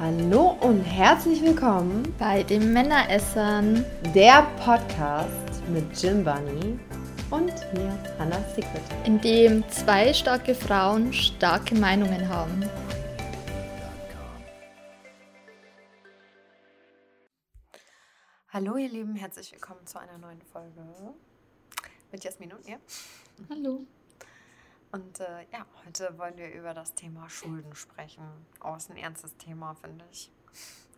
Hallo und herzlich willkommen bei den Männeressern, der Podcast mit Jim Bunny und mir, Hannah Secret. in dem zwei starke Frauen starke Meinungen haben. Hallo ihr Lieben, herzlich willkommen zu einer neuen Folge mit Jasmin und mir. Hallo. Und äh, ja, heute wollen wir über das Thema Schulden sprechen. Oh, ist ein ernstes Thema, finde ich.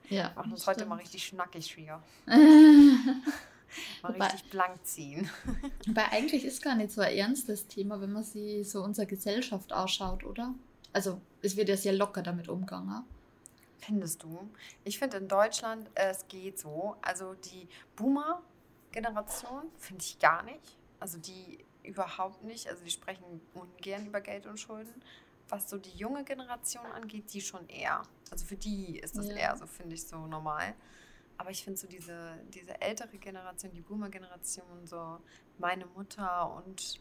Ja. Wir machen uns stimmt. heute mal richtig schnackig schwer. Mal Wobei- richtig blank ziehen. Weil eigentlich ist gar nicht so ein ernstes Thema, wenn man sich so unsere Gesellschaft ausschaut, oder? Also, es wird ja sehr locker damit umgegangen. Findest du? Ich finde in Deutschland, es geht so. Also die Boomer-Generation finde ich gar nicht. Also die überhaupt nicht. Also die sprechen ungern über Geld und Schulden. Was so die junge Generation angeht, die schon eher. Also für die ist das Ja. eher so, finde ich, so normal. Aber ich finde so diese, diese ältere Generation, die Boomer-Generation, so meine Mutter und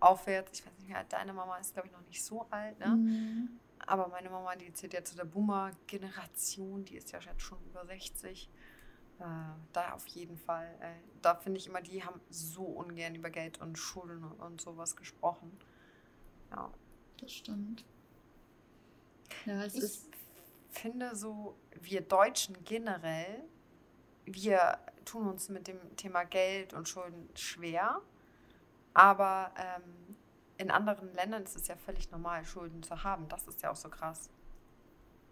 aufwärts, ich weiß nicht, wie alt deine Mama ist, glaube ich, noch nicht so alt, ne? Mhm. Aber meine Mama, die zählt ja zu der Boomer-Generation, die ist ja schon über 60. Äh, da auf jeden Fall. Da finde ich immer, die haben so ungern über Geld und Schulden und, und sowas gesprochen. Ja. Das stimmt. Ja, es Ich ist. finde so, wir Deutschen generell, wir tun uns mit dem Thema Geld und Schulden schwer. Aber ähm, in anderen Ländern ist es ja völlig normal, Schulden zu haben. Das ist ja auch so krass.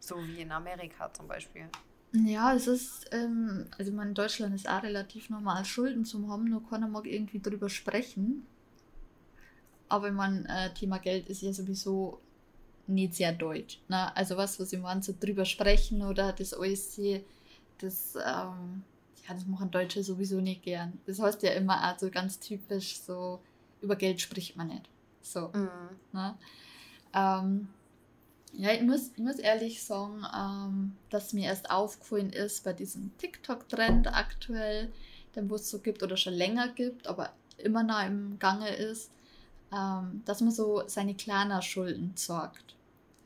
So wie in Amerika zum Beispiel. Ja, es ist, ähm, also in Deutschland ist auch relativ normal, Schulden zu haben, nur keiner mag irgendwie drüber sprechen. Aber ich meine, äh, Thema Geld ist ja sowieso nicht sehr deutsch. Ne? Also was, was ich meine, so drüber sprechen oder das alles, das, ähm, ja, das machen Deutsche sowieso nicht gern. Das heißt ja immer auch so ganz typisch, so über Geld spricht man nicht. So. Mhm. Ne? Ähm, ja, ich muss, ich muss ehrlich sagen, ähm, dass mir erst aufgefallen ist bei diesem TikTok-Trend aktuell, den wo es so gibt oder schon länger gibt, aber immer noch im Gange ist, ähm, dass man so seine kleinen Schulden sorgt.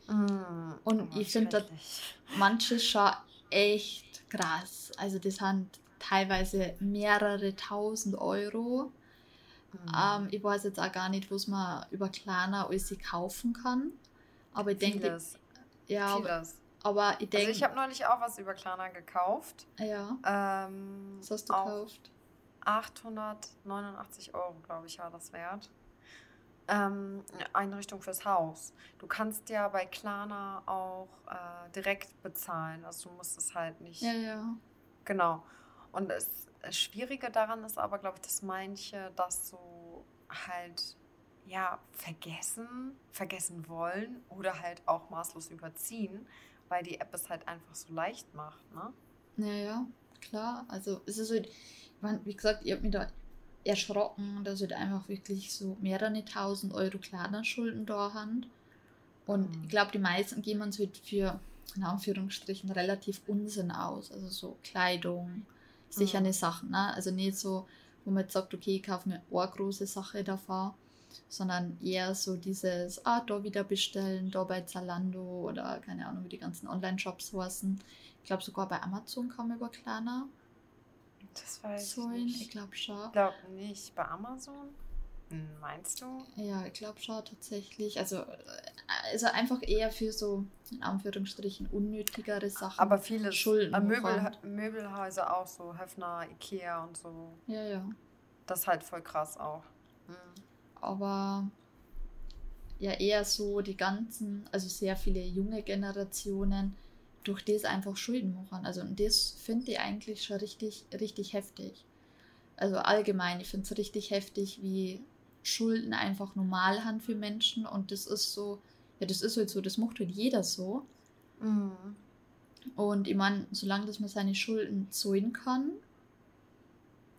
Mhm. Und Oh, ich finde das- schrecklich. Manche schon echt krass. Also das sind teilweise mehrere tausend Euro. Mhm. Ähm, ich weiß jetzt auch gar nicht, was man über Klarna alles sich kaufen kann. Aber ich denke, Vieles. ja, aber, Vieles. aber ich Also denke, ich habe neulich auch was über Klarna gekauft. ja, Ähm, was hast du gekauft? 889 Euro, glaube ich, war das wert. Ähm, Einrichtung fürs Haus. Du kannst ja bei Klarna auch äh, direkt bezahlen. Also du musst es halt nicht. Ja, ja. Genau. Und das Schwierige daran ist aber, glaube ich, dass manche das so halt ja vergessen, vergessen wollen oder halt auch maßlos überziehen, weil die App es halt einfach so leicht macht, ne? Ja, ja, klar. Also es ist halt, wie gesagt, ich habe mich da erschrocken, dass halt einfach wirklich so mehrere tausend Euro Klarna-Schulden da haben. Und Mhm. ich glaube, die meisten gehen uns halt für, in Anführungsstrichen, relativ Unsinn aus. Also so Kleidung, sichere Mhm. Sachen. Ne? Also nicht so, wo man jetzt sagt, okay, ich kaufe mir eine große Sache davon, sondern eher so dieses, ah, da wieder bestellen, da bei Zalando oder keine Ahnung, wie die ganzen Online-Shops heißen. Ich glaube, sogar bei Amazon kann man über Klarna Das weiß zahlen. ich Ich nicht. glaube schon. Ich glaube nicht. Bei Amazon? Hm, Meinst du? Ja, ich glaube schon tatsächlich. Also, äh, also einfach eher für so, in Anführungsstrichen, unnötigere Sachen. Aber viele Schulden äh, Möbel, hochhand. Möbelhäuser auch so, Höfner, Ikea und so. Ja, ja. Das ist halt voll krass auch. Hm. Aber ja eher so die ganzen, also sehr viele junge Generationen, durch das einfach Schulden machen. Also und das finde ich eigentlich schon richtig, richtig heftig. Also allgemein, ich finde es richtig heftig, wie Schulden einfach normal sind für Menschen und das ist so, ja, das ist halt so, das macht halt jeder so. Mhm. Und ich meine, solange dass man seine Schulden zahlen kann,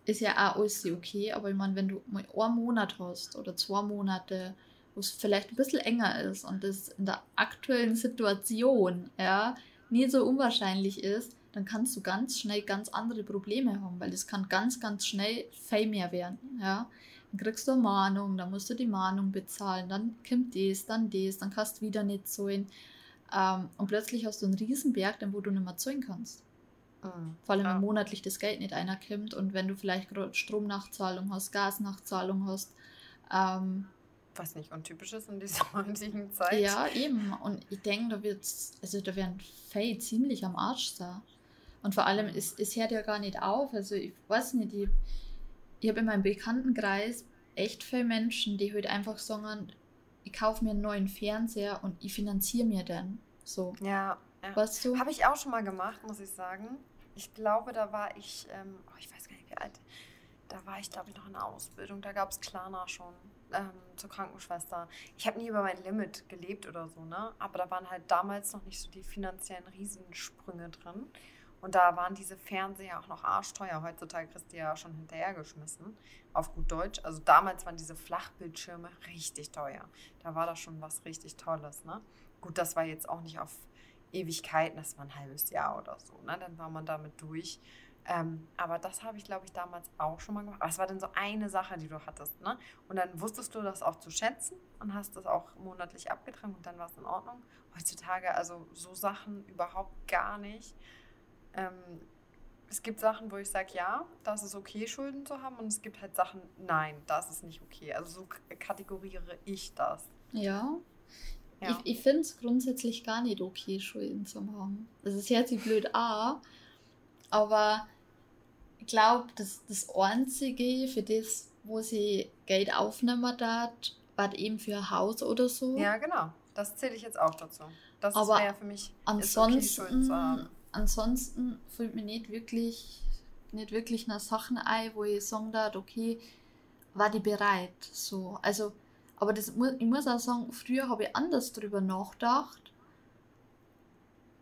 ist ja auch alles okay. Aber ich meine, wenn du mal einen Monat hast oder zwei Monate, wo es vielleicht ein bisschen enger ist und das in der aktuellen Situation ja nie so unwahrscheinlich ist, dann kannst du ganz schnell ganz andere Probleme haben, weil das kann ganz, ganz schnell viel mehr werden. Ja? Dann kriegst du eine Mahnung, dann musst du die Mahnung bezahlen, dann kommt das, dann das, dann kannst du wieder nicht zahlen. Ähm, und plötzlich hast du einen Riesenberg, den wo du nicht mehr zahlen kannst. Mhm. Vor allem, ja. wenn monatlich das Geld nicht einerkommt und wenn du vielleicht Stromnachzahlung hast, Gasnachzahlung hast. Ähm, Was nicht untypisch ist in dieser heutigen Zeit. Ja, eben. Und ich denke, da wird also da werden Faye ziemlich am Arsch da. Und vor allem, es, es hört ja gar nicht auf. Also ich weiß nicht, ich, ich habe in meinem Bekanntenkreis echt viele Menschen, die halt einfach sagen, ich kaufe mir einen neuen Fernseher und ich finanziere mir den. So. Ja, ja. Weißt du? Habe ich auch schon mal gemacht, muss ich sagen. Ich glaube, da war ich, ähm, oh, ich weiß gar nicht, wie alt. Da war ich, glaube ich, noch in der Ausbildung. Da gab es Klarna schon ähm, zur Krankenschwester. Ich habe nie über mein Limit gelebt oder so, ne? Aber da waren halt damals noch nicht so die finanziellen Riesensprünge drin. Und da waren diese Fernseher auch noch arschteuer. Heutzutage kriegst du ja schon hinterhergeschmissen, auf gut Deutsch. Also damals waren diese Flachbildschirme richtig teuer. Da war das schon was richtig Tolles. Ne? Gut, das war jetzt auch nicht auf Ewigkeiten, das war ein halbes Jahr oder so. Ne? Dann war man damit durch. Ähm, aber das habe ich, glaube ich, damals auch schon mal gemacht. Es war dann so eine Sache, die du hattest. Ne? Und dann wusstest du das auch zu schätzen und hast das auch monatlich abgetragen und dann war es in Ordnung. Heutzutage also so Sachen überhaupt gar nicht. Ähm, es gibt Sachen, wo ich sage, ja, das ist okay, Schulden zu haben. Und es gibt halt Sachen, nein, das ist nicht okay. Also so kategoriere ich das. Ja. Ja. Ich, ich finde es grundsätzlich gar nicht okay, Schulden zu haben. Das ist jetzt blöd A, aber ich glaube, das, das Einzige für das, wo sie Geld aufnehmen darf, war eben für ein Haus oder so. Ja, genau. Das zähle ich jetzt auch dazu. Das wäre für mich ansonsten, okay, Schulden zu haben ansonsten fällt mir nicht wirklich, nicht wirklich nach Sachen ein, wo ich sagen darf, okay, war die bereit? So, also, aber das, ich muss auch sagen, früher habe ich anders darüber nachgedacht.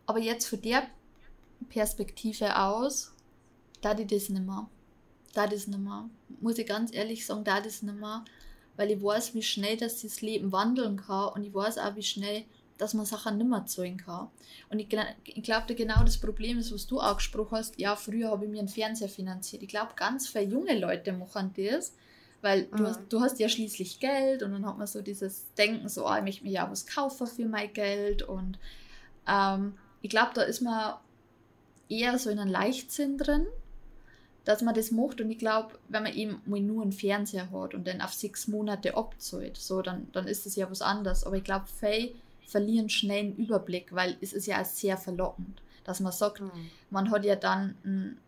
Aber jetzt von der Perspektive aus, da die das nicht mehr. Da das nicht mehr. Muss ich ganz ehrlich sagen, da das nicht mehr. Weil ich weiß, wie schnell das das Leben wandeln kann und ich weiß auch, wie schnell dass man Sachen nicht mehr zahlen kann. Und ich, ich glaube, genau das Problem ist, was du auch gesprochen hast, ja, früher habe ich mir einen Fernseher finanziert. Ich glaube, ganz viele junge Leute machen das, weil mhm. du, hast, du hast ja schließlich Geld und dann hat man so dieses Denken, so, oh, ich möchte mir ja was kaufen für mein Geld und ähm, ich glaube, da ist man eher so in einem Leichtsinn drin, dass man das macht und ich glaube, wenn man eben mal nur einen Fernseher hat und dann auf sechs Monate abzahlt, so, dann, dann ist das ja was anderes. Aber ich glaube, Faye verlieren schnell einen Überblick, weil es ist ja sehr verlockend, dass man sagt, mhm. man hat ja dann einen,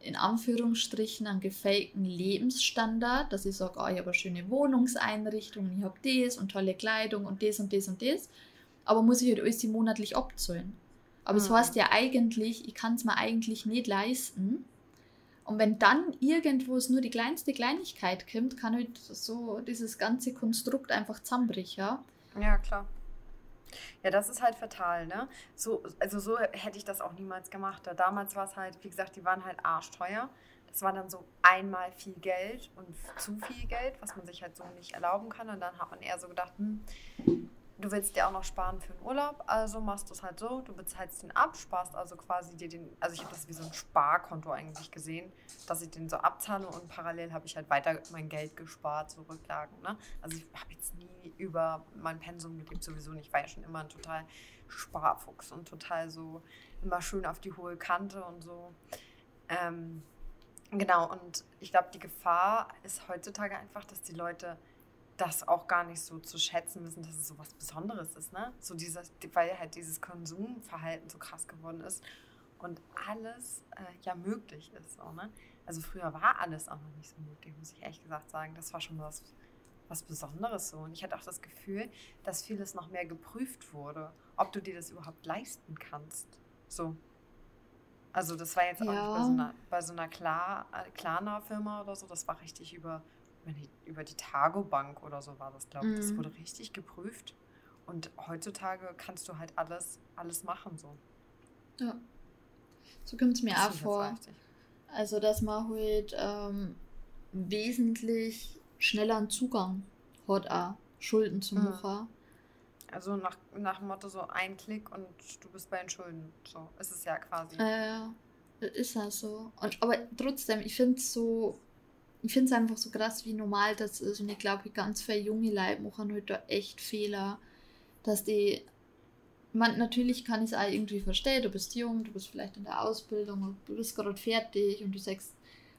in Anführungsstrichen einen gefakten Lebensstandard, dass ich sage, oh, ich habe eine schöne Wohnungseinrichtung, ich habe das und tolle Kleidung und das und das und das, aber muss ich halt alles monatlich abzahlen. Aber es mhm. heißt ja eigentlich, ich kann es mir eigentlich nicht leisten. Und wenn dann irgendwo es nur die kleinste Kleinigkeit kommt, kann halt so dieses ganze Konstrukt einfach zusammenbrechen. Ja, klar. Ja, das ist halt fatal, ne? So, also so hätte ich das auch niemals gemacht. Da damals war es halt, wie gesagt, die waren halt arschteuer. Das war dann so einmal viel Geld und zu viel Geld, was man sich halt so nicht erlauben kann. Und dann hat man eher so gedacht, hm, du willst dir auch noch sparen für den Urlaub, also machst du es halt so, du bezahlst den ab, sparst also quasi dir den, also ich habe das wie so ein Sparkonto eigentlich gesehen, dass ich den so abzahle und parallel habe ich halt weiter mein Geld gespart, so Rücklagen. Ne? Also ich habe jetzt nie über mein Pensum gelebt, sowieso nicht, ich war ja schon immer ein total Sparfuchs und total so immer schön auf die hohe Kante und so. Ähm, genau, und ich glaube, die Gefahr ist heutzutage einfach, dass die Leute das auch gar nicht so zu schätzen wissen, dass es so was Besonderes ist, ne? So dieses, weil halt dieses Konsumverhalten so krass geworden ist und alles äh, ja möglich ist, so, ne? Also früher war alles auch noch nicht so möglich, muss ich ehrlich gesagt sagen. Das war schon was, was Besonderes so. Und ich hatte auch das Gefühl, dass vieles noch mehr geprüft wurde, ob du dir das überhaupt leisten kannst. So. Also das war jetzt auch ja. nicht bei so einer, bei so einer Klar, Klarna-Firma oder so, das war richtig über über die, über die Targo-Bank oder so war das, glaube ich. Mhm. Das wurde richtig geprüft. Und heutzutage kannst du halt alles, alles machen so. Ja. So kommt es mir das auch vor. Also, dass man halt ähm, wesentlich schneller einen Zugang hat, auch Schulden zu machen. Mhm. Also nach, nach dem Motto so ein Klick und du bist bei den Schulden. So ist es ja quasi. Ja, äh, ist ja so. Und, aber trotzdem, ich finde es so ich finde es einfach so krass, wie normal das ist. Und ich glaube, ganz viele junge Leute machen halt da echt Fehler, dass die man, natürlich kann ich es auch irgendwie verstehen, du bist jung, du bist vielleicht in der Ausbildung, du bist gerade fertig und du sagst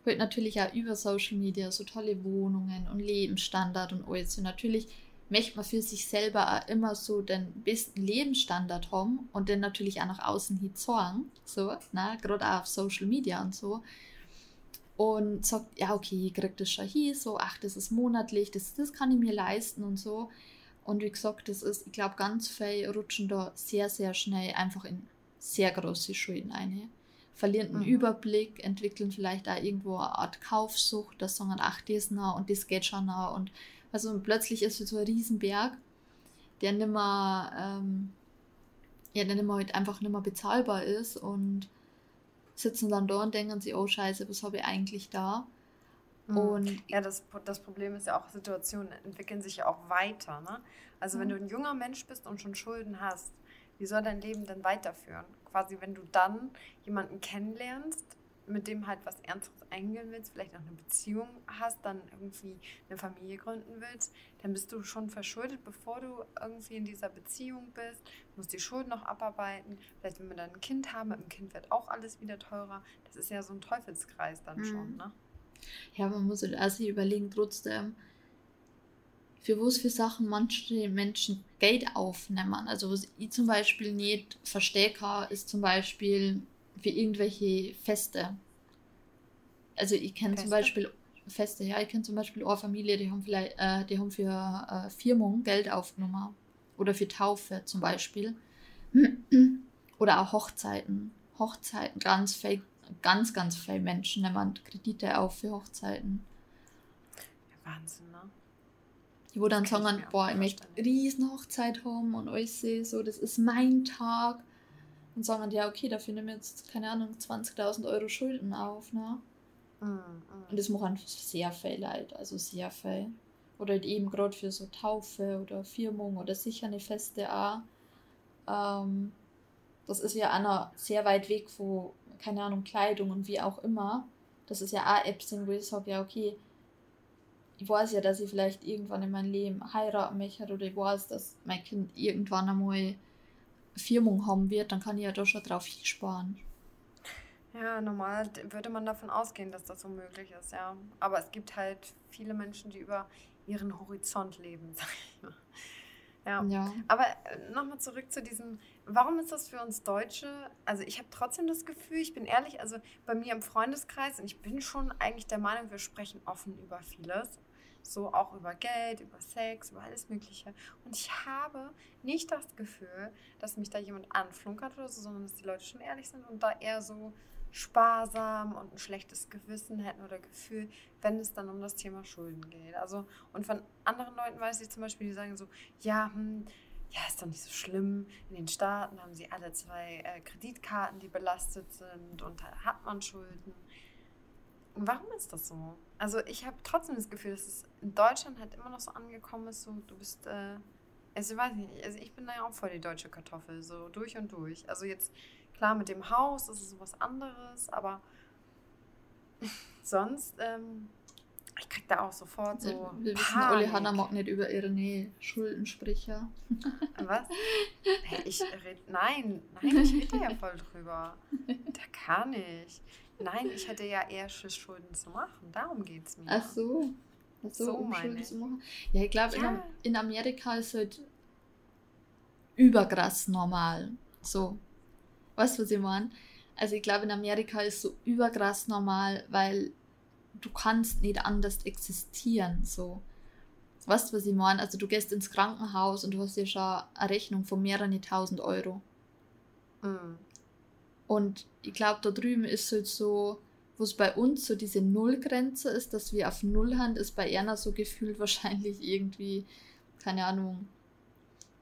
halt natürlich auch über Social Media so tolle Wohnungen und Lebensstandard und alles. Und natürlich möchte man für sich selber auch immer so den besten Lebensstandard haben und den natürlich auch nach außen hin zeigen, so, ne, gerade auch auf Social Media und so. Und sagt, ja, okay, ich krieg das schon hier, so, ach, das ist monatlich, das, das kann ich mir leisten und so. Und wie gesagt, das ist, ich glaube, ganz viele rutschen da sehr, sehr schnell einfach in sehr große Schulden ein. Verlieren den mhm. Überblick, entwickeln vielleicht auch irgendwo eine Art Kaufsucht, das sagen, ach, das nah und das geht schon nah. Und also plötzlich ist es so ein Riesenberg, der nimmer, ähm, ja, der nimmer halt einfach nimmer bezahlbar ist und sitzen dann da und denken sich, oh Scheiße, was habe ich eigentlich da? Mhm. Und ja, das, das Problem ist ja auch, Situationen entwickeln sich ja auch weiter. Ne? Also mhm. wenn du ein junger Mensch bist und schon Schulden hast, wie soll dein Leben denn weiterführen? Quasi, wenn du dann jemanden kennenlernst, mit dem halt was Ernstes eingehen willst, vielleicht auch eine Beziehung hast, dann irgendwie eine Familie gründen willst, dann bist du schon verschuldet, bevor du irgendwie in dieser Beziehung bist, musst die Schulden noch abarbeiten. Vielleicht, wenn wir dann ein Kind haben, mit dem Kind wird auch alles wieder teurer. Das ist ja so ein Teufelskreis dann mhm. schon, ne? Ja, man muss also überlegen, trotzdem, für was für Sachen manche Menschen Geld aufnehmen. Also was ich zum Beispiel nicht verstehe, ist zum Beispiel für irgendwelche Feste. Also ich kenne zum Beispiel Feste, ja, ich kenne zum Beispiel eine Familie, die haben vielleicht, äh, die haben für äh, Firmung Geld aufgenommen. Oder für Taufe zum Beispiel. Oder auch Hochzeiten. Hochzeiten, ganz fake ganz, ganz viele Menschen nehmen Kredite auf für Hochzeiten. Wahnsinn, ne? Die wo dann sagen, boah, ich möchte eine riesen Hochzeit haben und alles so, das ist mein Tag. Und sagen, ja, okay, dafür nehmen wir jetzt, keine Ahnung, 20.000 Euro Schulden auf, ne? Mm, mm. Und das machen sehr viel Leid, also sehr viel. Oder halt eben gerade für so Taufe oder Firmung oder sicher eine Feste auch. Ähm, das ist ja einer sehr weit weg von keine Ahnung, Kleidung und wie auch immer, das ist ja auch Apps, wo ich sage, ja, okay, ich weiß ja, dass ich vielleicht irgendwann in meinem Leben heiraten möchte oder ich weiß, dass mein Kind irgendwann einmal Firmung haben wird, dann kann ich ja da schon drauf sparen. Ja, normal würde man davon ausgehen, dass das so möglich ist, ja. Aber es gibt halt viele Menschen, die über ihren Horizont leben, sag ich mal. Ja. ja. Aber äh, nochmal zurück zu diesem, warum ist das für uns Deutsche? Also ich habe trotzdem das Gefühl, ich bin ehrlich, also bei mir im Freundeskreis und ich bin schon eigentlich der Meinung, wir sprechen offen über vieles. So auch über Geld, über Sex, über alles Mögliche. Und ich habe nicht das Gefühl, dass mich da jemand anflunkert oder so, sondern dass die Leute schon ehrlich sind und da eher so sparsam und ein schlechtes Gewissen hätten oder Gefühl, wenn es dann um das Thema Schulden geht. Also, und von anderen Leuten weiß ich zum Beispiel, die sagen so, ja, hm, ja, ist doch nicht so schlimm. In den Staaten haben sie alle zwei äh, Kreditkarten, die belastet sind und da hat man Schulden. Warum ist das so? Also ich habe trotzdem das Gefühl, dass es in Deutschland halt immer noch so angekommen ist, so du bist, äh, also ich weiß nicht, also ich bin da ja auch voll die deutsche Kartoffel, so durch und durch. Also jetzt Klar, mit dem Haus ist es was anderes, aber sonst, ähm, ich krieg da auch sofort so. Wir, wir wissen, Olli Hanna mag nicht über ihre Nähe Schuldensprecher. Was? Hey, ich red, nein, nein, ich rede ja voll drüber. Da kann ich. Nein, ich hätte ja eher Schiss, Schulden zu machen. Darum geht es mir. Ach so. Ach so, so um Schulden zu machen. Ja, ich glaube, ja. in, in Amerika ist halt überkrass normal. So, Weißt du, was ich meine? Also ich glaube, in Amerika ist so überkrass normal, weil du kannst nicht anders existieren. So. Weißt du, was ich meine? Also du gehst ins Krankenhaus und du hast ja schon eine Rechnung von mehreren tausend Euro. Mhm. Und ich glaube, da drüben ist halt so, wo es bei uns so diese Nullgrenze ist, dass wir auf Null haben, ist bei Erna so gefühlt wahrscheinlich irgendwie, keine Ahnung,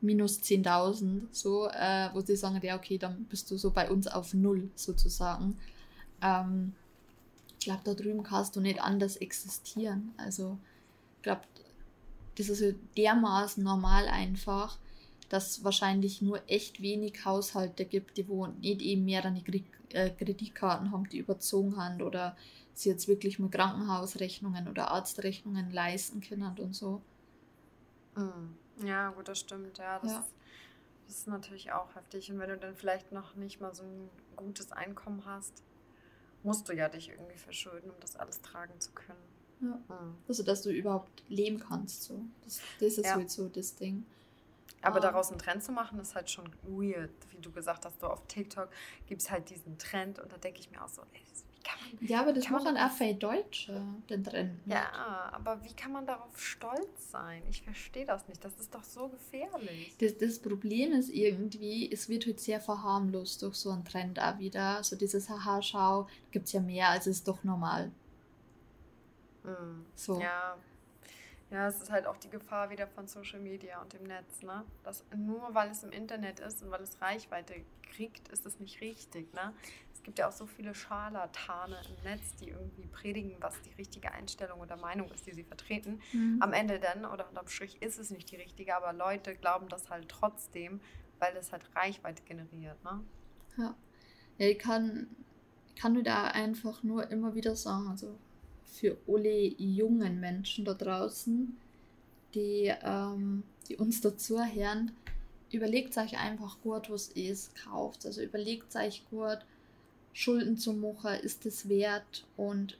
minus 10.000, so, äh, wo sie sagen, ja, okay, dann bist du so bei uns auf Null sozusagen. Ähm, ich glaube, da drüben kannst du nicht anders existieren. Also, ich glaube, das ist so dermaßen normal einfach, dass wahrscheinlich nur echt wenig Haushalte gibt, die wo nicht eben mehrere äh, Kreditkarten haben, die überzogen haben oder sie jetzt wirklich mit Krankenhausrechnungen oder Arztrechnungen leisten können und so. Mhm. Ja, gut, das stimmt. Ja, das, ja. Das ist natürlich auch heftig. Und wenn du dann vielleicht noch nicht mal so ein gutes Einkommen hast, musst du ja dich irgendwie verschulden, um das alles tragen zu können. Ja. Mhm. Also, dass du überhaupt leben kannst. So. Das, das ist ja. halt so das Ding. Aber ähm. daraus einen Trend zu machen, ist halt schon weird. Wie du gesagt hast, so auf TikTok gibt es halt diesen Trend und da denke ich mir auch so, ey, man, ja, aber das machen auch viele Deutsche, den Trend. Ja, aber wie kann man darauf stolz sein? Ich verstehe das nicht. Das ist doch so gefährlich. Das, das Problem ist irgendwie, es wird halt sehr verharmlost durch so einen Trend auch wieder. So dieses Haha-Schau gibt es ja mehr, als ist doch normal. Mhm. So. Ja. Ja, es ist halt auch die Gefahr wieder von Social Media und dem Netz, ne? Dass nur weil es im Internet ist und weil es Reichweite kriegt, ist es nicht richtig, ne? gibt ja auch so viele Scharlatane im Netz, die irgendwie predigen, was die richtige Einstellung oder Meinung ist, die sie vertreten. Mhm. Am Ende dann oder unterm Strich ist es nicht die richtige, aber Leute glauben das halt trotzdem, weil es halt Reichweite generiert. Ne? Ja. ja ich kann, kann nur da einfach nur immer wieder sagen, also für alle jungen Menschen da draußen, die, ähm, die uns dazu hören, überlegt euch einfach gut, was ihr kauft. Also überlegt euch gut, Schulden zu machen, ist es wert und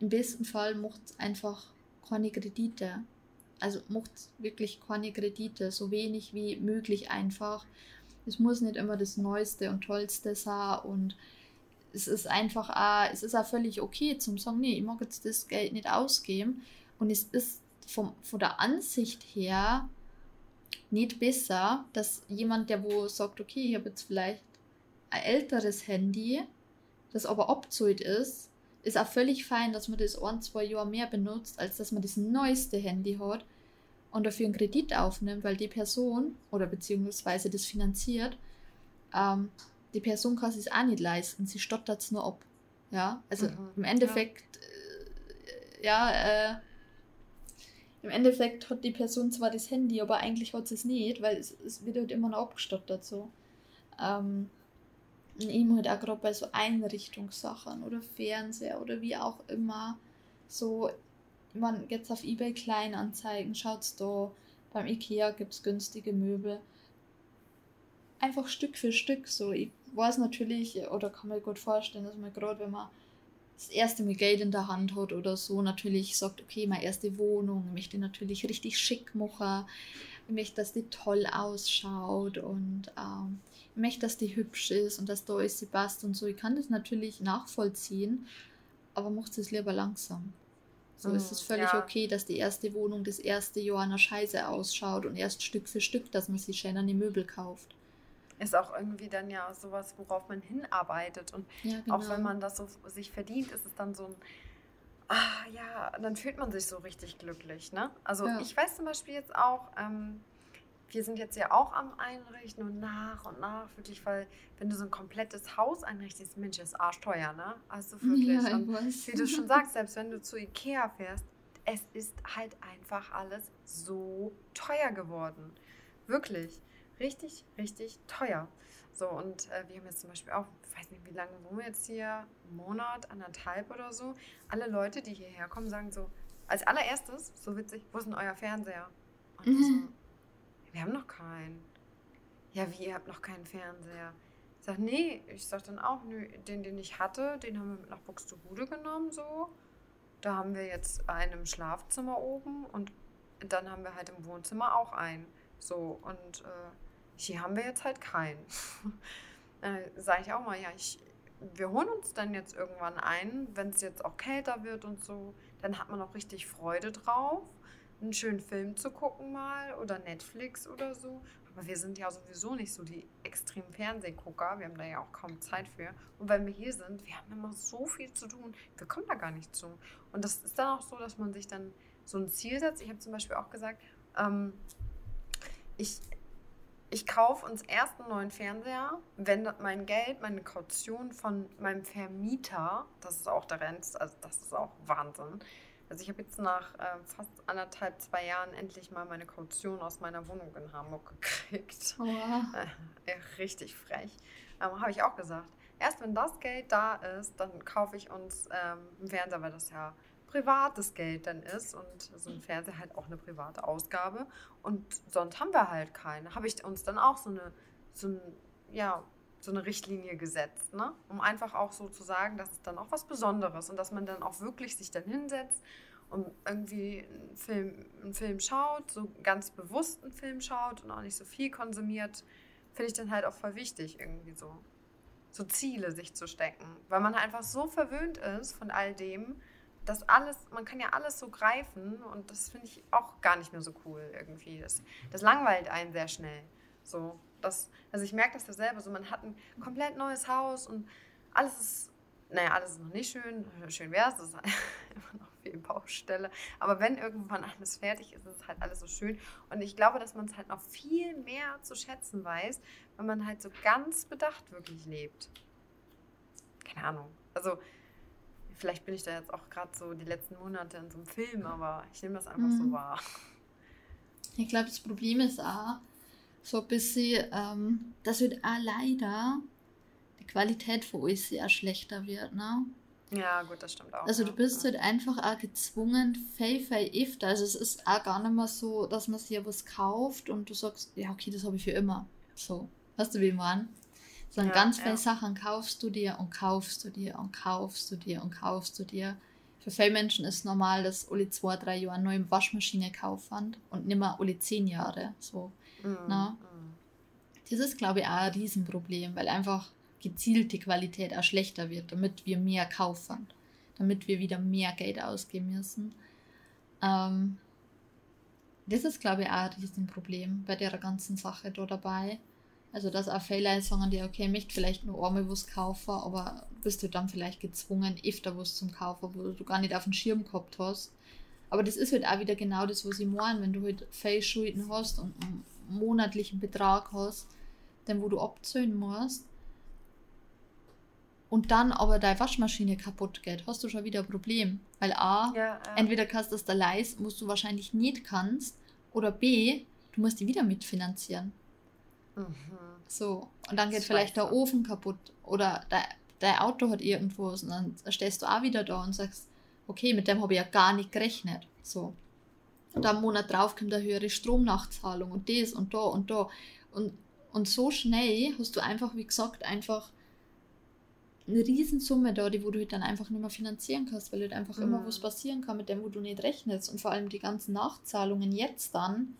im besten Fall macht es einfach keine Kredite. Also macht wirklich keine Kredite, so wenig wie möglich einfach. Es muss nicht immer das Neueste und Tollste sein und es ist einfach auch, es ist auch völlig okay zum sagen, nee, ich mag jetzt das Geld nicht ausgeben. Und es ist vom, von der Ansicht her nicht besser, dass jemand, der wo sagt, okay, ich habe jetzt vielleicht ein älteres Handy, das aber abzahlt ist, ist auch völlig fein, dass man das ein, zwei Jahre mehr benutzt, als dass man das neueste Handy hat und dafür einen Kredit aufnimmt, weil die Person oder beziehungsweise das finanziert, ähm, die Person kann es auch nicht leisten, sie stottert es nur ab. Ja, also mhm, im Endeffekt, ja, äh, ja äh, im Endeffekt hat die Person zwar das Handy, aber eigentlich hat sie es nicht, weil es, es wird halt immer noch abgestottert so. Ähm, und eben halt auch gerade bei so Einrichtungssachen oder Fernseher oder wie auch immer. So, man jetzt auf Ebay Kleinanzeigen, schaut's da, beim Ikea gibt es günstige Möbel. Einfach Stück für Stück so. Ich weiß natürlich, oder kann mir gut vorstellen, dass man gerade, wenn man das erste Mal Geld in der Hand hat oder so, natürlich sagt, okay, meine erste Wohnung, ich möchte natürlich richtig schick machen, ich möchte, dass die toll ausschaut und ähm, ich möchte, dass die hübsch ist und dass da ist sie passt und so. Ich kann das natürlich nachvollziehen, aber macht es lieber langsam. So mhm, ist es völlig ja. okay, dass die erste Wohnung das erste Jahr einer Scheiße ausschaut und erst Stück für Stück, dass man sich schön an die Möbel kauft. Ist auch irgendwie dann ja sowas, worauf man hinarbeitet. Und ja, genau. auch wenn genau. man das so sich verdient, ist es dann so ein, ah ja, dann fühlt man sich so richtig glücklich. Ne? Also ja. ich weiß zum Beispiel jetzt auch, ähm, wir sind jetzt ja auch am Einrichten und nach und nach wirklich, weil wenn du so ein komplettes Haus einrichtest, Mensch, ist arschteuer, ne? Also wirklich. Ja, und wie du schon sagst, selbst wenn du zu Ikea fährst, es ist halt einfach alles so teuer geworden. Wirklich. Richtig, richtig teuer. So, und äh, wir haben jetzt zum Beispiel auch, ich weiß nicht, wie lange wohnen wir jetzt hier? Einen Monat, anderthalb oder so. Alle Leute, die hierher kommen, sagen so, als allererstes, so witzig, wo ist denn euer Fernseher? Und mhm. so, wir haben noch keinen. Ja, wie, ihr habt noch keinen Fernseher? Ich sag, nee, ich sag dann auch, nö, den, den ich hatte, den haben wir mit nach Buxtehude genommen, so. Da haben wir jetzt einen im Schlafzimmer oben und dann haben wir halt im Wohnzimmer auch einen. So, und äh, hier haben wir jetzt halt keinen. äh, sag ich auch mal, ja, ich, wir holen uns dann jetzt irgendwann ein, wenn es jetzt auch kälter wird und so, dann hat man auch richtig Freude drauf einen schönen Film zu gucken mal oder Netflix oder so. Aber wir sind ja sowieso nicht so die extremen Fernsehgucker. Wir haben da ja auch kaum Zeit für. Und wenn wir hier sind, wir haben immer so viel zu tun. Wir kommen da gar nicht zu. Und das ist dann auch so, dass man sich dann so ein Ziel setzt. Ich habe zum Beispiel auch gesagt, ähm, ich, ich kaufe uns erst einen neuen Fernseher, wenn mein Geld, meine Kaution von meinem Vermieter, das ist auch der Rent, also das ist auch Wahnsinn, also ich habe jetzt nach äh, fast anderthalb, zwei Jahren endlich mal meine Kaution aus meiner Wohnung in Hamburg gekriegt. Oh. Äh, richtig frech. Ähm, habe ich auch gesagt. Erst wenn das Geld da ist, dann kaufe ich uns ähm, einen Fernseher, weil das ja privates Geld dann ist und so ein Fernseher halt auch eine private Ausgabe und sonst haben wir halt keine. Habe ich uns dann auch so eine, so ein, ja, so eine Richtlinie gesetzt, ne? um einfach auch so zu sagen, das ist dann auch was Besonderes und dass man dann auch wirklich sich dann hinsetzt und irgendwie einen Film, einen Film schaut, so ganz bewusst einen Film schaut und auch nicht so viel konsumiert, finde ich dann halt auch voll wichtig, irgendwie so, so Ziele sich zu stecken. Weil man halt einfach so verwöhnt ist von all dem, dass alles, man kann ja alles so greifen und das finde ich auch gar nicht mehr so cool irgendwie. Das, das langweilt einen sehr schnell. So, das, also ich merke das ja selber, so man hat ein komplett neues Haus und alles ist, naja, alles ist noch nicht schön, schön wäre es, das ist immer noch viel Baustelle. Aber wenn irgendwann alles fertig ist, ist es halt alles so schön. Und ich glaube, dass man es halt noch viel mehr zu schätzen weiß, wenn man halt so ganz bedacht wirklich lebt. Keine Ahnung. Also, vielleicht bin ich da jetzt auch gerade so die letzten Monate in so einem Film, aber ich nehme das einfach mhm. so wahr. Ich glaube, das Problem ist auch so ein bisschen, ähm, dass wird auch leider die Qualität für uns sehr schlechter wird. Ne? Ja, gut, das stimmt auch. Also du bist halt einfach auch gezwungen, fei, fei, öfter. Also es ist auch gar nicht mehr so, dass man sich was kauft und du sagst, ja, okay, das habe ich für immer. So, weißt du, wie man? Sondern ja, ganz viele ja. Sachen kaufst du dir und kaufst du dir und kaufst du dir und kaufst du dir. Für viele Menschen ist normal, dass alle zwei, drei Jahre eine neue Waschmaschine kaufen und nicht mehr alle zehn Jahre. So, mm, na? Mm. Das ist, glaube ich, auch ein Riesenproblem, weil einfach gezielt die Qualität auch schlechter wird, damit wir mehr kaufen, damit wir wieder mehr Geld ausgeben müssen. Ähm, das ist, glaube ich, auch ein Riesenproblem bei der ganzen Sache da dabei. Also, dass auch sagen die, okay, ich möchte vielleicht nur einmal was kaufen, aber bist du dann vielleicht gezwungen, öfter was zum Kaufen, wo du gar nicht auf dem Schirm gehabt hast. Aber das ist halt auch wieder genau das, was ich meine, wenn du halt viele Schulden hast und einen monatlichen Betrag hast, dann wo du abzahlen musst, und dann aber deine Waschmaschine kaputt geht, hast du schon wieder ein Problem. Weil A, ja, ja. entweder kannst du das da leisten, was du wahrscheinlich nicht kannst, oder B, du musst die wieder mitfinanzieren. Mhm. So, und dann geht vielleicht der Ofen kaputt oder dein, dein Auto hat irgendwas und dann stehst du auch wieder da und sagst, okay, mit dem habe ich ja gar nicht gerechnet. So. Und dann einen Monat drauf kommt eine höhere Stromnachzahlung und das und da und da. Und, und so schnell hast du einfach, wie gesagt, einfach eine Riesensumme da, die wo du halt dann einfach nicht mehr finanzieren kannst, weil halt einfach mhm. immer was passieren kann mit dem, wo du nicht rechnest. Und vor allem die ganzen Nachzahlungen jetzt dann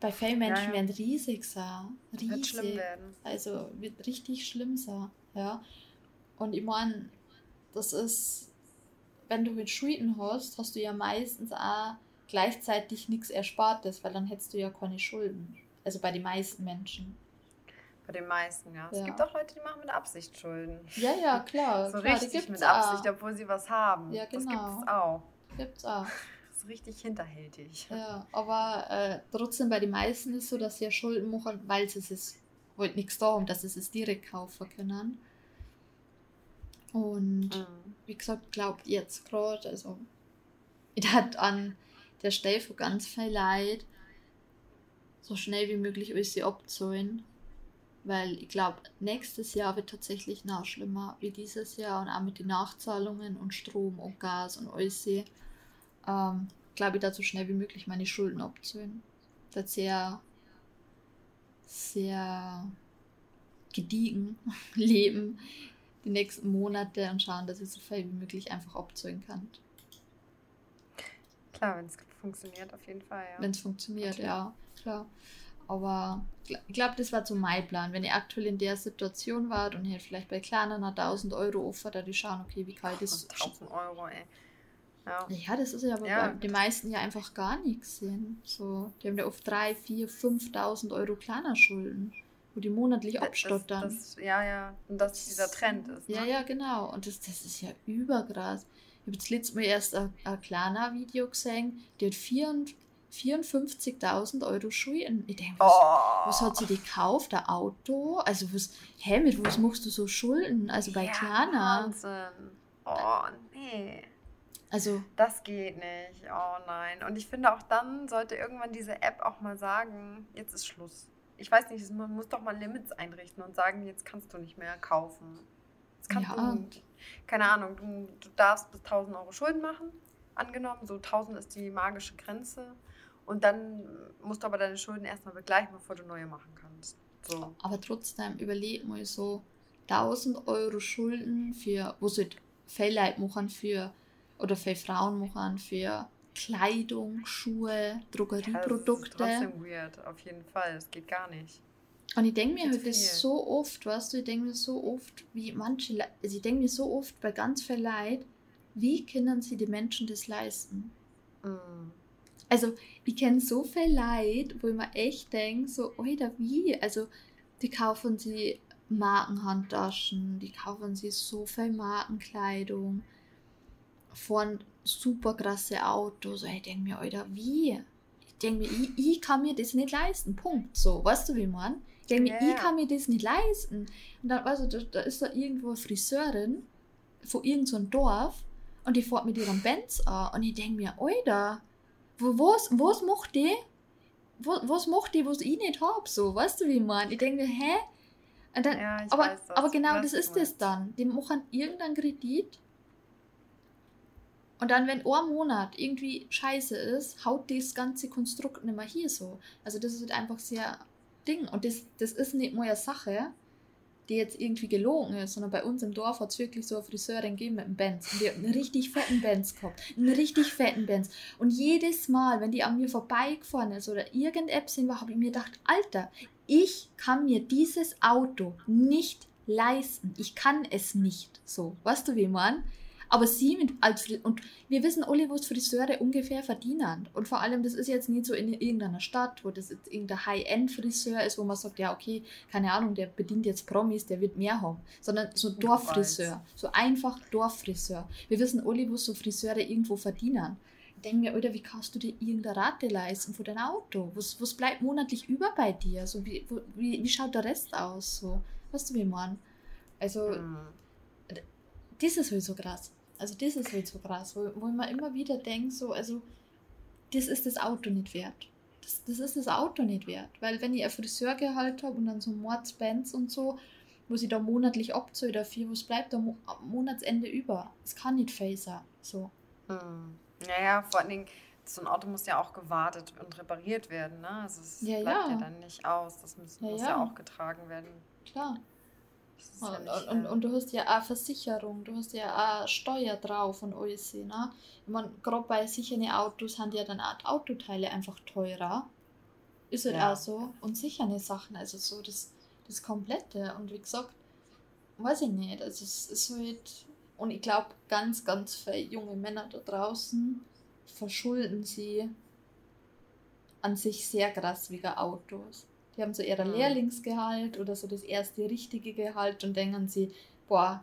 bei vielen Menschen ja, ja. werden riesig sein. Riesig. Wird schlimm werden. Also wird richtig schlimm sein. Ja. Und ich meine, das ist, wenn du mit Schulden hast, hast du ja meistens auch gleichzeitig nichts Erspartes, weil dann hättest du ja keine Schulden. Also bei den meisten Menschen. Bei den meisten, ja. ja. Es gibt auch Leute, die machen mit Absicht Schulden. Ja, ja, klar. so klar, richtig mit Absicht, auch. obwohl sie was haben. Ja, genau. Das gibt es auch. Gibt's auch. Ist richtig hinterhältig. Ja, aber äh, trotzdem bei den meisten ist es so, dass sie ja Schulden machen, weil sie es wollte nichts darum, dass sie es direkt kaufen können. Und mhm. wie gesagt, glaubt jetzt gerade, also ich hat an der Stelle von ganz viel Leid so schnell wie möglich alles abzahlen weil ich glaube, nächstes Jahr wird tatsächlich noch schlimmer wie dieses Jahr und auch mit den Nachzahlungen und Strom und Gas und alles. Ähm, glaube ich, da so schnell wie möglich meine Schulden abzahlen. Das sehr, sehr gediegen leben die nächsten Monate und schauen, dass ich so viel wie möglich einfach abzahlen kann. Klar, wenn es funktioniert, auf jeden Fall, ja. Wenn es funktioniert, okay. ja, klar. Aber ich glaube, das war so mein Plan. Wenn ich aktuell in der Situation war und hier vielleicht bei kleinen 1000 Euro offen, da die schauen, okay, wie kann ich das. 1000 Euro, ey. Ja. ja, das ist ja aber ja. bei den meisten ja einfach gar nichts sehen. So, die haben ja oft 3, 4, 5.000 Euro kleiner Schulden, wo die monatlich abstottern. Das, das, ja, ja, und dass dieser Trend ist. Ne? Ja, ja, genau. Und das, das ist ja überkrass. Ich habe jetzt letztes Mal erst ein, ein kleiner Video gesehen, die hat 4, 54.000 Euro Schulden. Ich denke, was, oh. was, hat sie gekauft? Ein Auto? Also, was, hä, mit was machst du so Schulden? Also bei ja, Klana. Wahnsinn. Oh, nee. Also. Das geht nicht. Oh nein. Und ich finde auch dann sollte irgendwann diese App auch mal sagen, jetzt ist Schluss. Ich weiß nicht, man muss doch mal Limits einrichten und sagen, jetzt kannst du nicht mehr kaufen. Das kann ja. du, keine Ahnung, du, du darfst bis 1000 Euro Schulden machen, angenommen. So 1000 ist die magische Grenze. Und dann musst du aber deine Schulden erstmal begleichen, bevor du neue machen kannst. So. Aber trotzdem, überleg mal so 1000 Euro Schulden für, wo sie Fellleib machen für, oder für Frauen machen für Kleidung, Schuhe, Drogerieprodukte. Ja, das ist trotzdem weird, auf jeden Fall. Das geht gar nicht. Und ich denke mir halt das so oft, weißt du, ich denke mir so oft, wie manche, also ich denke mir so oft bei ganz viel Leid, wie können sie die Menschen das leisten? Mm. Also, ich kenne so viel Leid, wo ich mir echt denke, so, Alter, wie? Also, die kaufen sie Markenhandtaschen, die kaufen sie so viel Markenkleidung, fahren super krasse Autos. Ich denke mir, Alter, wie? Ich denke mir, ich, ich, kann mir das nicht leisten. Punkt. So, weißt du, wie man? Ich denke mir, ja. ich kann mir das nicht leisten. Und dann, weißt du, da, da ist da irgendwo eine Friseurin von irgendeinem so Dorf und die fährt mit ihrem Benz an. Und ich denke mir, Alter, was, was macht die? Was, was macht die, was ich nicht habe? So, weißt du, wie man? Ich denke mir, hä? Und dann, ja, aber, weiß, aber genau das ist es dann. Die machen irgendeinen Kredit und dann, wenn ein Monat irgendwie scheiße ist, haut das ganze Konstrukt nicht mehr hier so. Also das ist halt einfach sehr Ding. Und das, das ist nicht eine Sache, die jetzt irgendwie gelogen ist, sondern bei uns im Dorf hat es wirklich so eine Friseurin gegeben mit einem Benz. Und die hat einen richtig fetten Benz gehabt. Einen richtig fetten Benz. Und jedes Mal, wenn die an mir vorbeigefahren ist oder irgendetwas war, habe ich mir gedacht, Alter, ich kann mir dieses Auto nicht leisten. Ich kann es nicht so. Weißt du, wie man? Aber sie mit als und wir wissen alle, was Friseure ungefähr verdienen. Und vor allem, das ist jetzt nicht so in irgendeiner Stadt, wo das jetzt irgendein High-End-Friseur ist, wo man sagt, ja, okay, keine Ahnung, der bedient jetzt Promis, der wird mehr haben. Sondern so Dorffriseur. So einfach Dorffriseur. Wir wissen alle, was so Friseure irgendwo verdienen. Ich denke mir, Alter, wie kannst du dir irgendeine Rate leisten für dein Auto? Was, was bleibt monatlich über bei dir? So, wie, wie, wie schaut der Rest aus? So, weißt du, wie man? Also, mhm. das ist halt so krass. Also das ist halt so krass, wo, wo man immer wieder denkt, so, also das ist das Auto nicht wert. Das, das ist das Auto nicht wert. Weil wenn ich ein Friseurgehalt habe und dann so Mordsbands und so, wo sie da monatlich abzahlt dafür, was bleibt da am Monatsende über? Es kann nicht phaser. So. Hm. Naja, vor allen Dingen, so ein Auto muss ja auch gewartet und repariert werden. Ne? Also es ja, bleibt ja. ja dann nicht aus. Das muss ja, muss ja auch getragen werden. Klar. Und, ja und, und, du hast ja auch Versicherung, du hast ja auch Steuer drauf und alles. Ne? Ich meine, gerade bei sicheren Autos haben ja dann auch Autoteile einfach teurer. Ist halt ja. auch so. Und sichere Sachen, also so das, das Komplette. Und wie gesagt, weiß ich nicht. Also es ist halt. Und ich glaube, ganz, ganz viele junge Männer da draußen verschulden sie an sich sehr krass wegen Autos. Die haben so ihre mhm. Lehrlingsgehalt oder so das erste richtige Gehalt und denken sie, boah,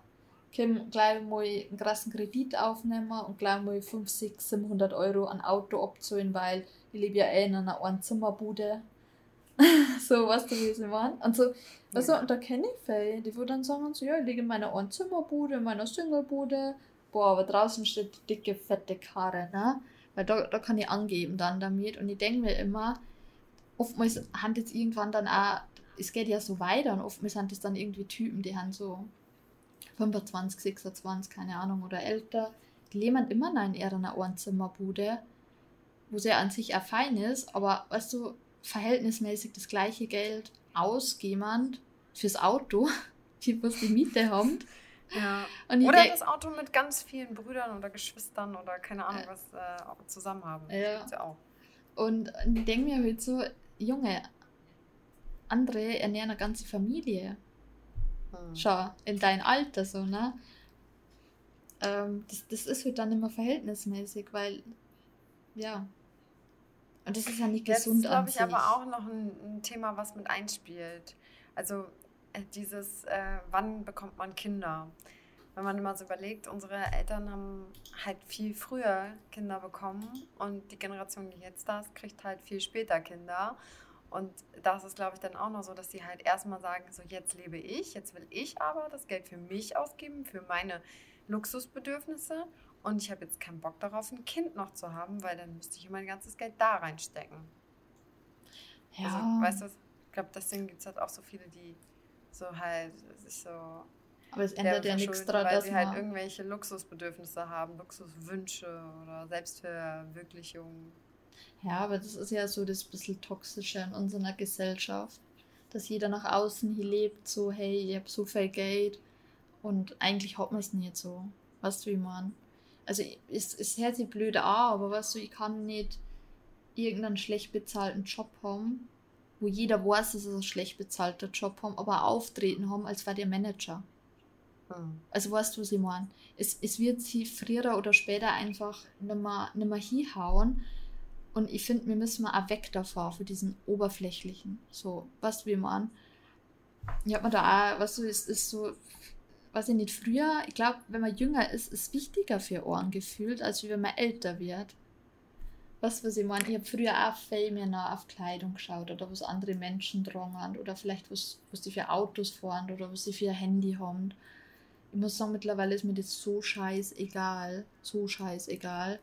können gleich mal einen krassen Kredit aufnehmen und gleich mal 5, 6, 700 Euro an Auto abzahlen, weil ich lebe ja eh in einer Einzimmerbude. so, weißt du, wie sie meinen? Und so, also, und da kenne ich viele, die würden dann sagen, so, ja, ich liege in meiner Einzimmerbude, in meiner Singlebude, boah, aber draußen steht die dicke, fette Karre, ne? Weil da, da kann ich angeben dann damit und ich denke mir immer, oftmals haben jetzt irgendwann dann auch, es geht ja so weiter und oftmals sind das dann irgendwie Typen, die haben so 25, 26, keine Ahnung, oder älter, die leben immer noch in ihrer Einzimmerbude, wo sie an sich auch fein ist, aber weißt du, verhältnismäßig das gleiche Geld ausgeben fürs Auto, die was die Miete haben. Ja. oder das Auto mit ganz vielen Brüdern oder Geschwistern oder keine Ahnung äh, was äh, zusammen haben. Ja. ja auch. Und ich denke mir halt so, Junge, andere ernähren eine ganze Familie. Hm. Schau, in dein Alter so, ne? Ähm, das, das ist halt dann immer verhältnismäßig, weil, ja. Und das ist ja nicht gesund Das ist, glaube ich, aber auch noch ein, ein, Thema, was mit einspielt. Also äh, dieses, äh, wann bekommt man Kinder? Wenn man immer so überlegt, unsere Eltern haben halt viel früher Kinder bekommen und die Generation, die jetzt da ist, kriegt halt viel später Kinder. Und das ist, glaube ich, dann auch noch so, dass sie halt erstmal sagen, so jetzt lebe ich, jetzt will ich aber das Geld für mich ausgeben, für meine Luxusbedürfnisse. Und ich habe jetzt keinen Bock darauf, ein Kind noch zu haben, weil dann müsste ich mein ganzes Geld da reinstecken. Ja. Also, weißt du, ich glaube, deswegen gibt es halt auch so viele, die so halt sich so Aber es ändert ja nichts daran, weil dass sie halt irgendwelche Luxusbedürfnisse haben, Luxuswünsche oder Selbstverwirklichung. Ja, aber das ist ja so das bisschen Toxische in unserer Gesellschaft, dass jeder nach außen hier lebt, so, hey, ich habe so viel Geld und eigentlich hat man es nicht so. Weißt du, wie man? Also, es, es hört sich blöd an, aber weißt du, ich kann nicht irgendeinen schlecht bezahlten Job haben, wo jeder weiß, dass es ein schlecht bezahlter Job haben, aber auftreten haben, als wäre der Manager. Hm. Also weißt du, was ich meine? Es, es wird sie früher oder später einfach nicht mehr hinhauen. Und ich finde, wir müssen mal auch weg davor, für diesen oberflächlichen. So, weißt du, wie ich meine? Ich habe mir da auch, weißt du, es ist so, weiß ich nicht, früher, ich glaube, wenn man jünger ist, ist es wichtiger für Ohren gefühlt, als wenn man älter wird. Was, was ich meine, ich habe früher auch viel mehr nach auf Kleidung geschaut oder was andere Menschen tragen oder vielleicht was, was die für Autos fahren oder was sie für ein Handy haben. Ich muss sagen, mittlerweile ist mir das so scheißegal. So scheißegal.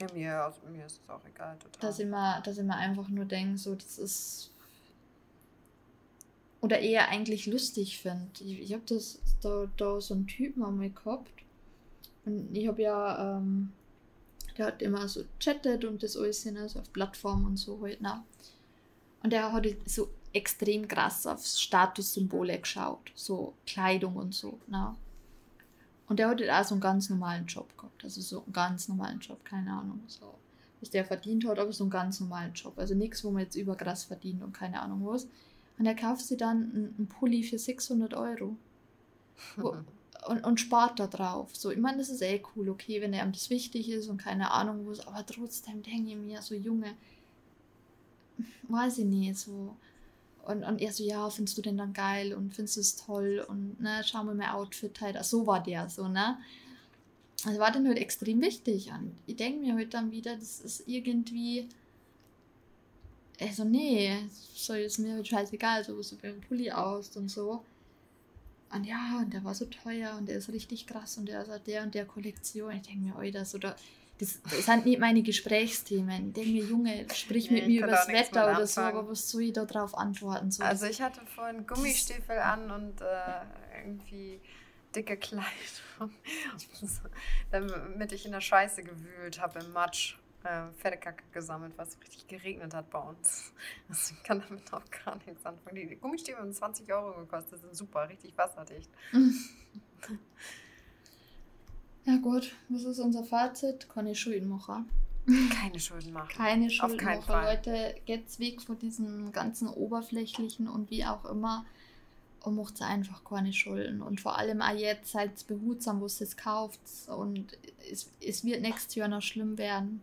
Ja, mir, also, mir ist es auch egal, total. Dass ich mir, dass ich mir einfach nur denke, so, das ist. Oder eher eigentlich lustig finde. Ich, ich habe das da, da so einen Typen einmal gehabt. Und ich habe ja. Ähm, der hat immer so chattet und das alles in, also auf Plattformen und so halt, ne? Und der hat so extrem krass auf Statussymbole geschaut, so Kleidung und so, ne? Und der hat halt auch so einen ganz normalen Job gehabt, also so einen ganz normalen Job, keine Ahnung, so was der verdient hat, aber so einen ganz normalen Job, also nichts, wo man jetzt überkrass verdient und keine Ahnung was. Und er kauft sich dann einen Pulli für 600 Euro. Wo, und, und spart da drauf. So, ich meine, das ist eh cool, okay, wenn einem das wichtig ist und keine Ahnung was, aber trotzdem denke ich mir, so Junge, weiß ich nicht, so. Und, und er so, ja, findest du den dann geil und findest du es toll und ne, schau mir mein Outfit halt. So war der so, ne? Also war dann halt extrem wichtig. Und ich denke mir heute halt dann wieder, das ist irgendwie. Also, nee, so ist mir halt scheißegal, so was du beim Pulli aus und so. Und ja, und der war so teuer und der ist richtig krass und der ist halt der und der Kollektion. Ich denke mir, oi, das oder. Das, das sind nicht meine Gesprächsthemen. Ich denke mir, Junge, sprich mit mir über das Wetter oder so, aber was soll ich da drauf antworten? So, also ich hatte vorhin Gummistiefel an und äh, irgendwie dicke Kleidung, damit ich in der Scheiße gewühlt habe im Matsch äh, Pferdekacke gesammelt, was richtig geregnet hat bei uns. Also ich kann damit auch gar nichts anfangen. Die Gummistiefel haben 20 Euro gekostet, sind super, richtig wasserdicht. Ja gut, was ist unser Fazit? Keine Schulden machen. Keine Schulden machen. Keine Schulden machen. Fall. Leute, geht's weg von diesem ganzen oberflächlichen und wie auch immer und macht einfach keine Schulden. Und vor allem auch jetzt seid behutsam, wo es es kauft. Und es, es wird nächstes Jahr noch schlimm werden.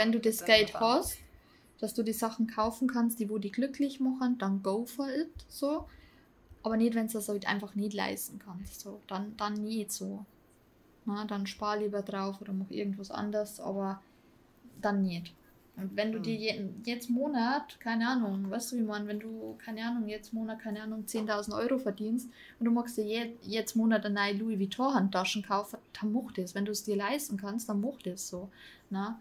Wenn du das Dann Geld dann. hast, dass du die Sachen kaufen kannst, die wo die glücklich machen, dann go for it, so. Aber nicht, wenn du das halt einfach nicht leisten kannst, so. Dann, dann nicht so. Na, dann spar lieber drauf oder mach irgendwas anderes, aber dann nicht. Und wenn du Hm. dir je, jetzt Monat, keine Ahnung, weißt du, wie man, wenn du, keine Ahnung, jetzt Monat, keine Ahnung, 10.000 Euro verdienst und du magst dir je, jetzt Monat eine neue Louis Vuitton Handtaschen kaufen, dann mach das. Wenn du es dir leisten kannst, dann mach das so. Na?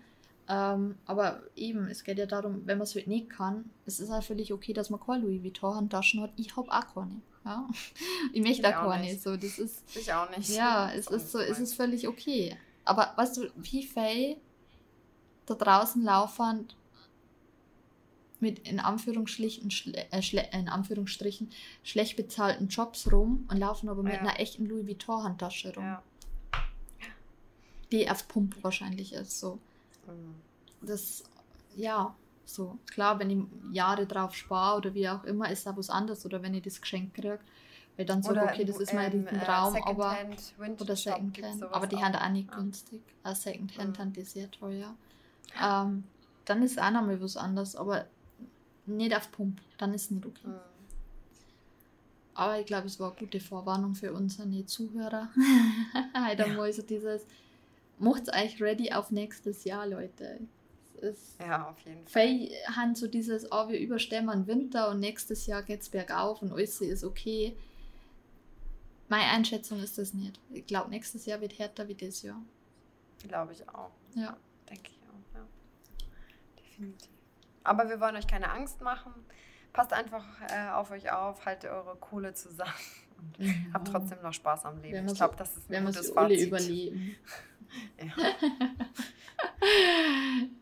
Ähm, aber eben, es geht ja darum, wenn man es halt nicht kann, es ist auch völlig okay, dass man keine Louis Vuitton Handtaschen hat. Ich habe auch keine. Ja? Ich möchte Ich auch keine. nicht. So, das ist, Ich auch nicht. ja, es ist so, es ist völlig okay. Aber weißt du, wie viel da draußen laufen mit in Anführungsstrichen, äh, in Anführungsstrichen schlecht bezahlten Jobs rum und laufen aber mit Ja. einer echten Louis Vuitton Handtasche rum, Ja. die auf Pump wahrscheinlich ist. So. Das, ja, so klar, wenn ich Jahre drauf spare oder wie auch immer, ist da was anderes oder wenn ich das Geschenk kriege, weil dann sage okay, das ist mein im, Riesentraum, äh, aber oder Secondhand. Aber die auch. haben auch nicht Ja. günstig. Eine Secondhand Mhm. haben die sehr teuer. Ähm, dann ist auch nochmal was anderes, aber nicht auf Pump. Dann ist nicht okay. Mhm. Aber ich glaube, es war eine gute Vorwarnung für unsere Zuhörer. Heute Ja. mal so dieses, macht euch ready auf nächstes Jahr, Leute. Es ist, Ja, auf jeden Fall. Viele haben so dieses, oh, wir überstehen einen Winter und nächstes Jahr geht es bergauf und alles ist okay. Meine Einschätzung ist das nicht. Ich glaube, nächstes Jahr wird härter wie dieses Jahr. Glaube ich auch. Ja. Denke ich auch, ja. Definitiv. Aber wir wollen euch keine Angst machen. Passt einfach äh, auf euch auf, haltet eure Kohle zusammen und Mhm. habt trotzdem noch Spaß am Leben. Ich glaube, das ist ein gutes Fazit. überleben. Ja.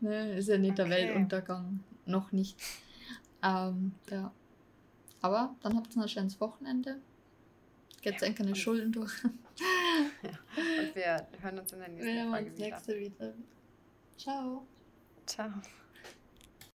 ne, ist ja nicht der Okay. Weltuntergang. Noch nicht. Ähm, ja. Aber dann habt ihr ein schönes Wochenende. Geht ja, keine Schulden durch. Und wir hören uns in der nächsten Wir hören Folge uns wieder. nächste wieder. Ciao. Ciao.